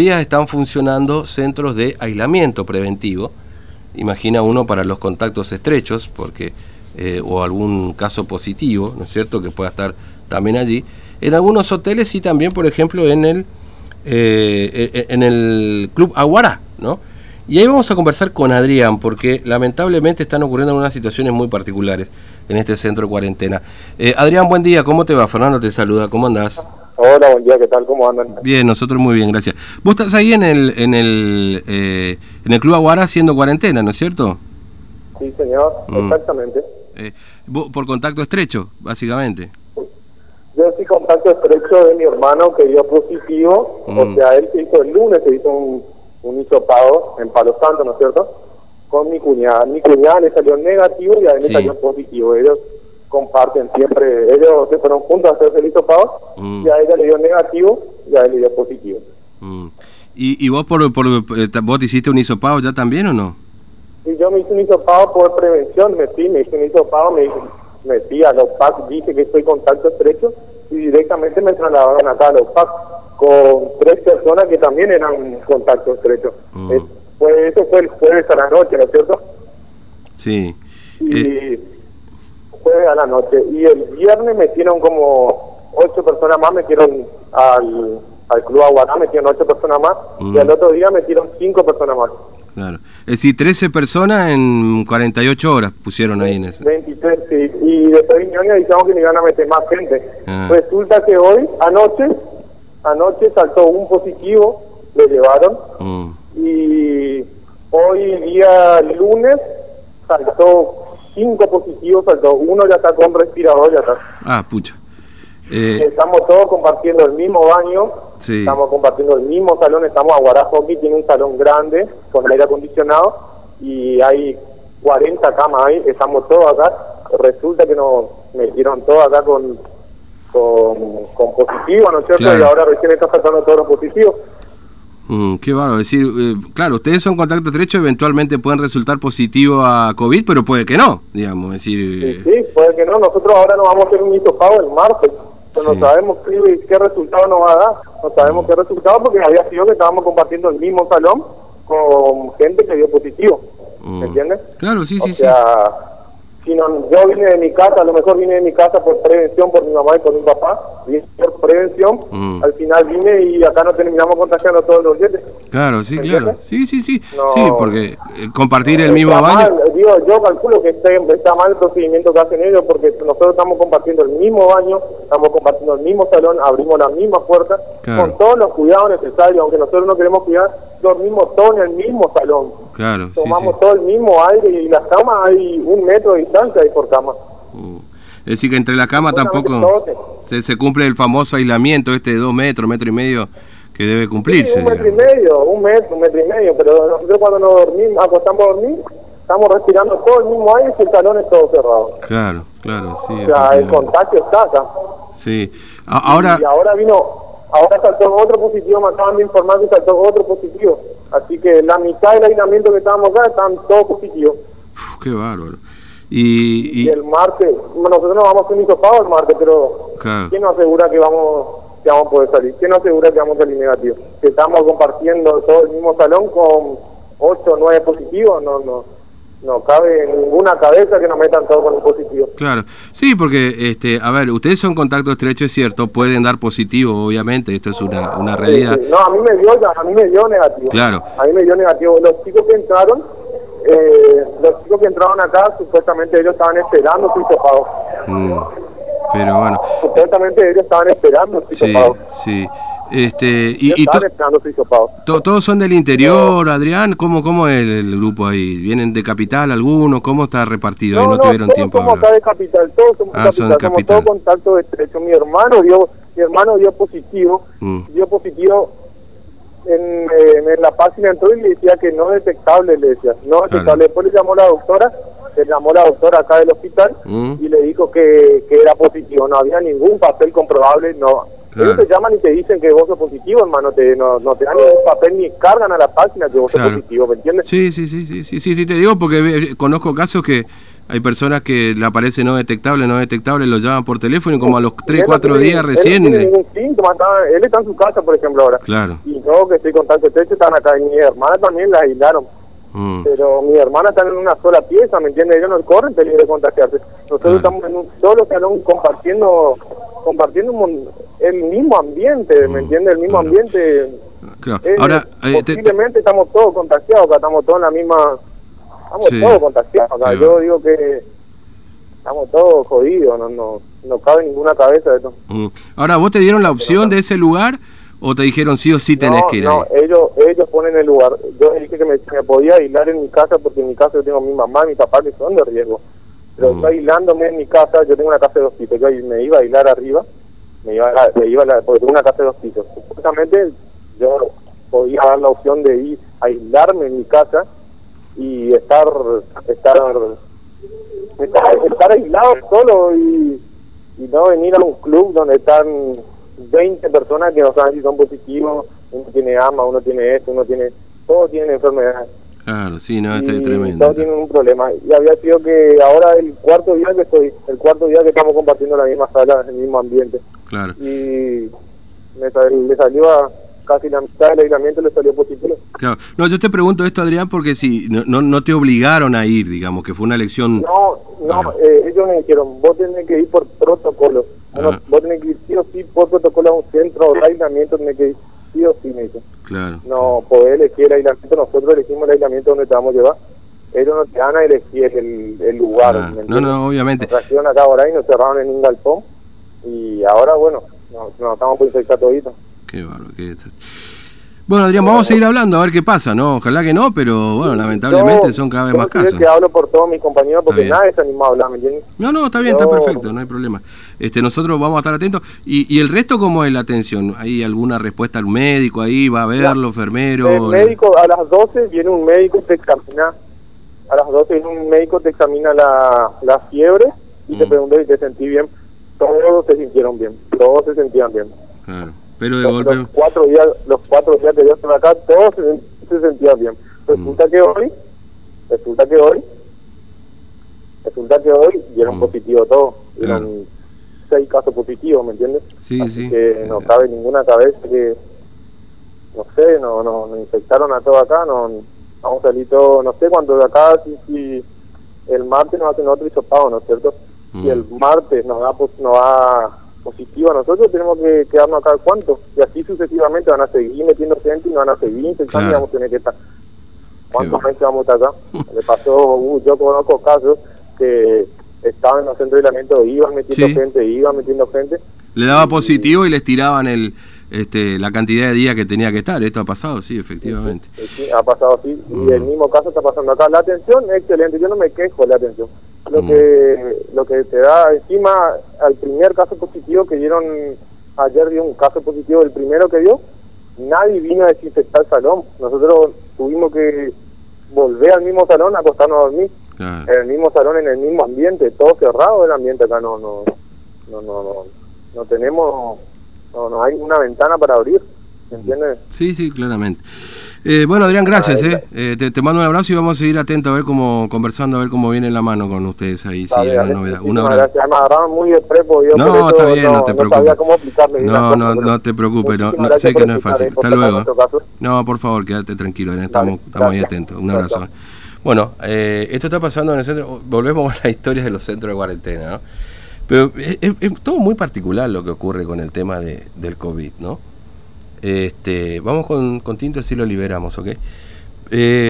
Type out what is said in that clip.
están funcionando centros de aislamiento preventivo. Imagina uno para los contactos estrechos, porque eh, o algún caso positivo, ¿no es cierto?, que pueda estar también allí. En algunos hoteles y también, por ejemplo, en el eh, e, e, en el Club Aguará, ¿no? Y ahí vamos a conversar con Adrián, porque lamentablemente están ocurriendo unas situaciones muy particulares en este centro de cuarentena. Eh, Adrián, buen día, ¿cómo te va? Fernando te saluda, ¿cómo andás? Hola, buen día, ¿qué tal? ¿Cómo andan? Bien, nosotros muy bien, gracias. Vos estás ahí en el en el eh, en el Club Aguara haciendo cuarentena, ¿no es cierto? Sí, señor, mm. exactamente. Eh, por contacto estrecho, básicamente. Yo sí contacto estrecho de mi hermano que dio positivo, o mm. sea, él se hizo el lunes, se hizo un, un hisopado en Palo Santo, ¿no es cierto? Con mi cuñada. Mi cuñada le salió negativo y a él le salió positivo. Ellos comparten siempre, ellos se fueron juntos a hacerse el hisopado mm. y a ella le dio negativo y a él le dio positivo. Mm. ¿Y, ¿Y, vos por, por, eh, vos te hiciste un hisopado ya también o no? Sí, yo me hice un hisopado por prevención, me hice un hisopado, me, me fui a los PAC, dije que estoy contacto estrecho y directamente me trasladaron acá a los PAC con tres personas que también eran contacto estrecho. Mm. eso fue el jueves a la noche, ¿no es cierto? Sí. Y, eh, a la noche. Y el viernes metieron como ocho personas más, metieron al, al Club Aguaná, metieron ocho personas más, y mm. al otro día metieron cinco personas más. Claro. Es decir, 13 personas en 48 horas pusieron ahí en ese. 23, sí. Y después vinieron y dijeron que me iban a meter más gente. Ah. Resulta que hoy, anoche, anoche saltó un positivo, lo llevaron. Mm. Y hoy, día lunes, saltó cinco positivos, faltó uno ya está con respirador, ya está. Ah, pucha. Eh, estamos todos compartiendo el mismo baño, estamos compartiendo el mismo salón, estamos a Hockey, tiene un salón grande con aire acondicionado y hay 40 camas ahí, estamos todos acá. Resulta que nos metieron todos acá con, con, con positivo, ¿no es cierto? Y ahora recién está faltando todos los positivos. Mm, qué bárbaro. decir, eh, claro, ustedes son contacto estrecho, eventualmente pueden resultar positivo a COVID, pero puede que no, digamos. decir, sí, puede que no. Nosotros ahora nos vamos a hacer un hisopado el martes. Pero no sabemos qué, qué, resultado nos va a dar. No sabemos qué resultado porque había sido que estábamos compartiendo el mismo salón con gente que dio positivo. ¿Me entiendes? Claro, sí, sí, sí yo vine de mi casa, a lo mejor vine de mi casa por prevención, por mi mamá y por mi papá, por prevención, mm. al final vine y acá nos terminamos contagiando todos los dientes. Claro, sí, claro, sí, sí, sí, sí, porque eh, compartir el mismo baño... digo, yo calculo que está, mal el procedimiento que hacen ellos, porque nosotros estamos compartiendo el mismo baño, estamos compartiendo el mismo salón, abrimos la misma puerta, con todos los cuidados necesarios, aunque nosotros no queremos cuidar, dormimos todos en el mismo salón. Claro, Tomamos todo el mismo aire y las camas hay un metro de distancia ahí por cama. Es decir, que entre la cama tampoco se, se, cumple el famoso aislamiento este de dos metros, metro y medio que debe cumplirse. un metro y medio, un metro, un metro y medio, pero nosotros cuando nos dormimos, acostamos a dormir, estamos respirando todo el mismo aire y el salón es todo cerrado. Claro, claro, sí. O sea, el contagio está acá. Sí. ahora... Y ahora vino Ahora saltó otro positivo, me acaban de informar que saltó otro positivo. Así que la mitad del aislamiento que estábamos acá están todos positivos. qué bárbaro. Y, y, el martes, nosotros no vamos a hacer ni hisopado el martes, pero ¿quién nos asegura que vamos, que vamos a poder salir? ¿Quién nos asegura que vamos a salir negativos? Que estamos compartiendo todo el mismo salón con 8 o 9 positivos, no, no no cabe en ninguna cabeza que nos metan todo con un positivo. Claro, sí, porque, este, a ver, ustedes son contacto estrecho, es cierto, pueden dar positivo, obviamente, esto es una, una realidad. No, a mí me dio, a mí me dio negativo. Claro. A mí me dio negativo. Los chicos que entraron, eh, los chicos que entraron acá, supuestamente ellos estaban esperando su hisopado. Mm, pero bueno. Supuestamente ellos estaban esperando su sí, Sí, este, y, y todos son del interior, Adrián. ¿Cómo, cómo es el, grupo ahí? ¿Vienen de capital algunos? ¿Cómo está repartido? No, no, tuvieron tiempo somos acá de capital, todos somos ah, capital, de capital. somos todos contacto estrecho. Mi hermano dio, mi hermano dio positivo, mm. dio positivo en, eh, en, la página entró y le decía que no detectable, le decía, no detectable. Después le llamó la doctora, le llamó la doctora acá del hospital mm. y le dijo que, que era positivo, no había ningún papel comprobable, no ellos te llaman y te dicen que vos sos positivo, hermano, te, no, no te dan ningún papel ni cargan a la página que vos sos positivo, ¿me entiendes? Sí, sí, sí, sí, sí, sí, sí, te digo porque conozco casos que hay personas que le aparece no detectable, no detectable, lo llaman por teléfono y como a los 3, 4 días recién... Él no tiene ningún síntoma, él está en su casa, por ejemplo, ahora. Claro. Y yo que estoy con contacto estrecho están acá, y mi hermana también la aislaron. Mm. Pero mi hermana está en una sola pieza, ¿me entiendes? Ellos no corren peligro de contagiarse. Nosotros estamos en un solo salón compartiendo compartiendo el mismo ambiente, ¿me mm. entiendes? El mismo ambiente. Claro. Ahora, eh, posiblemente estamos todos contagiados, acá estamos todos en la misma Estamos todos contagiados acá. Yo digo que estamos todos jodidos, no, no, no cabe ninguna cabeza de esto. Mm. Ahora, ¿vos te dieron la opción de ese lugar o te dijeron sí o sí tenés que ir no, ellos, ellos ponen el lugar. Yo dije que me, podía aislar en mi casa porque en mi casa yo tengo mi mamá y mi papá que son de riesgo. Pero mm. aislándome en mi casa, yo tengo una casa de dos pisos, yo me iba a aislar arriba, me iba a, me iba a porque tengo una casa de dos pisos. Supuestamente yo podía dar la opción de ir a aislarme en mi casa y estar estar estar, aislado solo y, no venir a un club donde están 20 personas que no saben si son positivos, uno tiene ama, uno tiene esto, uno tiene, todos tienen enfermedades. Claro, sí, no, este es tremendo. Todos tienen un problema. Y había sido que ahora el cuarto día que estoy, el cuarto día que estamos compartiendo la misma sala, el mismo ambiente. Claro. Y me, me salió a casi la mitad del aislamiento le salió positivo. Claro. No, yo te pregunto esto, Adrián, porque si no, no, te obligaron a ir, digamos, que fue una elección... No, no, eh, ellos me dijeron, vos tenés que ir por protocolo. Ah. vos tenés que ir sí o sí por protocolo a un centro de aislamiento, tenés que ir sí o sí, me dijo. Claro. No podés elegir el aislamiento, nosotros elegimos el aislamiento donde te vamos a llevar. Ellos no te van a elegir el, el lugar. Ah, no, no, obviamente. Nos trajeron acá ahora y nos cerraron en un galpón. Y ahora, bueno, nos, estamos por infectar todito. Qué bárbaro, qué... Bueno, Adrián, vamos a seguir hablando a ver qué pasa, ¿no? Ojalá que no, pero bueno, lamentablemente son cada vez más casos. Yo que hablo por todos mis compañeros porque nadie se animó a hablar, ¿me entiendes? No, no, está bien, está perfecto, no hay problema. Este, nosotros vamos a estar atentos. ¿Y, y el resto cómo es la atención? ¿Hay alguna respuesta al médico ahí? ¿Va a verlo, enfermero? El médico, a las 12 viene un médico, te examina, a las 12 viene un médico, te examina la, la fiebre y te mm. pregunta si te sentí bien. Todos se sintieron bien, todos se sentían bien. Claro. Pero de los, golpe... Los cuatro días, los cuatro días que yo estuve acá, todos se, sentían bien. Resulta mm. que hoy, resulta que hoy, resulta que hoy dieron mm. positivo todo. Dieron seis casos positivos, ¿me entiendes? Sí, Así sí. que no cabe ninguna cabeza que, no sé, no, no, nos infectaron a todo acá, no, vamos a salir todo, no sé cuánto de acá, si, si el martes nos hacen otro hisopado, ¿no es cierto? Si mm. el martes nos da, pues, nos da positiva, nosotros tenemos que quedarnos acá cuánto, y así sucesivamente van a seguir metiendo gente y van a seguir intentando vamos a tener que estar. ¿Cuántos meses vamos a estar acá? Le pasó, uh, yo conozco casos que estaban en los centros de aislamiento, iban metiendo gente, iban metiendo gente. Le daba positivo y les tiraban el este, la cantidad de días que tenía que estar. Esto ha pasado, sí, efectivamente. Sí, ha pasado así. Y mm. el mismo caso está pasando acá. La atención es excelente. Yo no me quejo de la atención. Lo, mm. que, lo que te da encima al primer caso positivo que dieron, ayer dio un caso positivo, el primero que dio, nadie vino a desinfectar el salón. Nosotros tuvimos que volver al mismo salón, acostarnos a dormir. En el mismo salón, en el mismo ambiente, todo cerrado el ambiente acá. No, no, no, no, no, no tenemos no, no hay una ventana para abrir, ¿me entiendes? Sí, sí, claramente. Eh, bueno, Adrián, gracias. Eh. eh te, mando un abrazo y vamos a seguir atentos a ver cómo, conversando, a ver cómo viene la mano con ustedes ahí. Sí, novedad. Un abrazo. Gracias, muy de prepo. Yo no, está bien, no, te preocupes. No, no, no te preocupes. No, sé que no es fácil. Hasta luego. No, por favor, quédate tranquilo. Estamos, estamos ahí atentos. Un abrazo. Bueno, eh, esto está pasando en el centro. Volvemos a las historias de los centros de cuarentena, ¿no? Pero es, todo muy particular lo que ocurre con el tema de, del COVID, ¿no? Este, vamos con, con Tinto así lo liberamos, ¿ok? Eh,